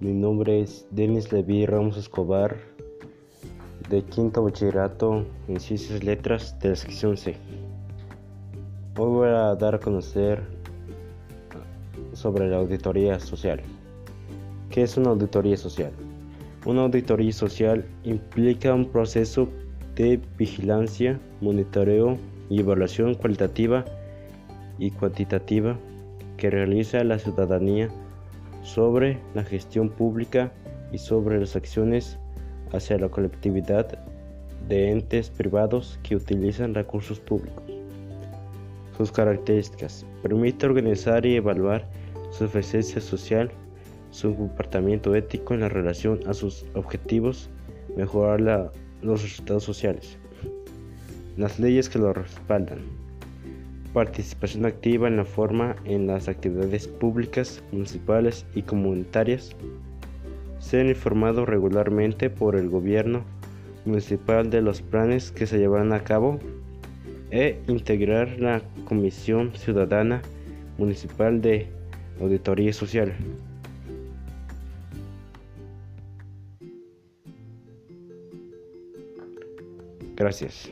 Mi nombre es Denis Levi Ramos Escobar, de quinto bachillerato en Ciencias Letras de la sección C. Hoy voy a dar a conocer sobre la auditoría social. ¿Qué es una auditoría social? Una auditoría social implica un proceso de vigilancia, monitoreo y evaluación cualitativa y cuantitativa que realiza la ciudadanía sobre la gestión pública y sobre las acciones hacia la colectividad de entes privados que utilizan recursos públicos. Sus características. Permite organizar y evaluar su eficiencia social, su comportamiento ético en la relación a sus objetivos, mejorar los resultados sociales. Las leyes que lo respaldan participación activa en la forma en las actividades públicas, municipales y comunitarias, ser informado regularmente por el gobierno municipal de los planes que se llevarán a cabo e integrar la Comisión Ciudadana Municipal de Auditoría Social. Gracias.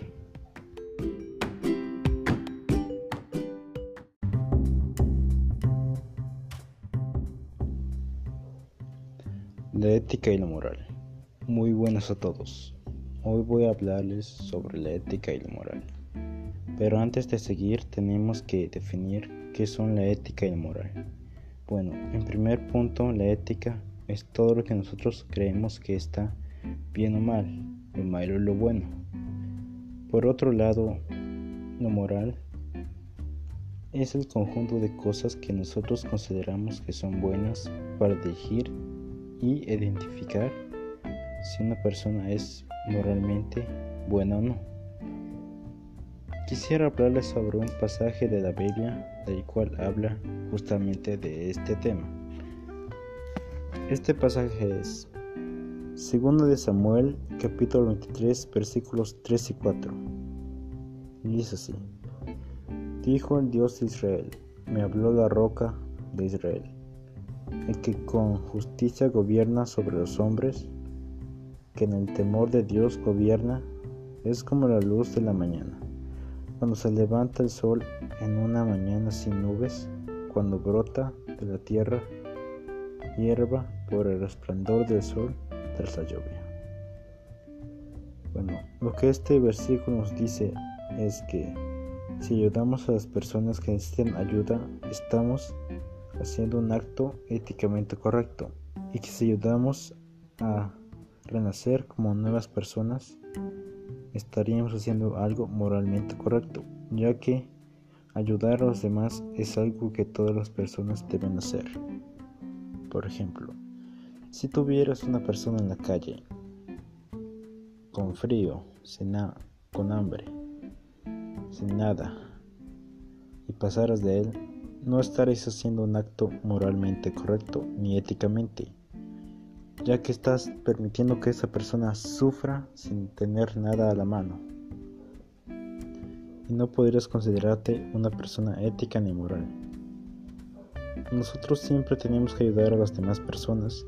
La ética y la moral. Muy buenas a todos. Hoy voy a hablarles sobre la ética y la moral. Pero antes de seguir tenemos que definir qué son la ética y la moral. Bueno, en primer punto, la ética es todo lo que nosotros creemos que está bien o mal, lo malo o lo bueno. Por otro lado, la moral es el conjunto de cosas que nosotros consideramos que son buenas para dirigir y identificar si una persona es moralmente buena o no. Quisiera hablarles sobre un pasaje de la Biblia del cual habla justamente de este tema. Este pasaje es Segundo de Samuel, capítulo 23, versículos 3 y 4. Y dice así: Dijo el Dios de Israel, me habló la roca de Israel el que con justicia gobierna sobre los hombres, que en el temor de Dios gobierna, es como la luz de la mañana, cuando se levanta el sol en una mañana sin nubes, cuando brota de la tierra hierba por el resplandor del sol tras la lluvia. Bueno, lo que este versículo nos dice es que si ayudamos a las personas que necesitan ayuda, estamos haciendo un acto éticamente correcto y que si ayudamos a renacer como nuevas personas, estaríamos haciendo algo moralmente correcto, ya que ayudar a los demás es algo que todas las personas deben hacer. Por ejemplo, si tuvieras una persona en la calle con frío, sin con hambre, sin nada, y pasaras de él, no estaréis haciendo un acto moralmente correcto ni éticamente, ya que estás permitiendo que esa persona sufra sin tener nada a la mano. Y no podrías considerarte una persona ética ni moral. Nosotros siempre tenemos que ayudar a las demás personas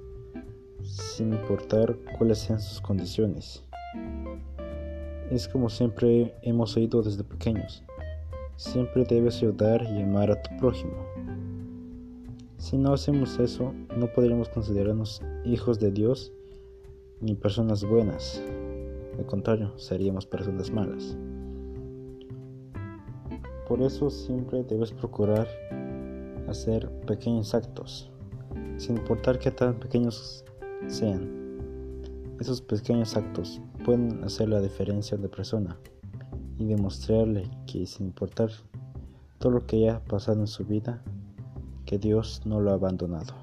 sin importar cuáles sean sus condiciones. Es como siempre hemos oído desde pequeños. Siempre debes ayudar y amar a tu prójimo. Si no hacemos eso, no podríamos considerarnos hijos de Dios ni personas buenas. Al contrario, seríamos personas malas. Por eso siempre debes procurar hacer pequeños actos, sin importar qué tan pequeños sean. Esos pequeños actos pueden hacer la diferencia de persona y demostrarle que sin importar todo lo que haya pasado en su vida, que Dios no lo ha abandonado.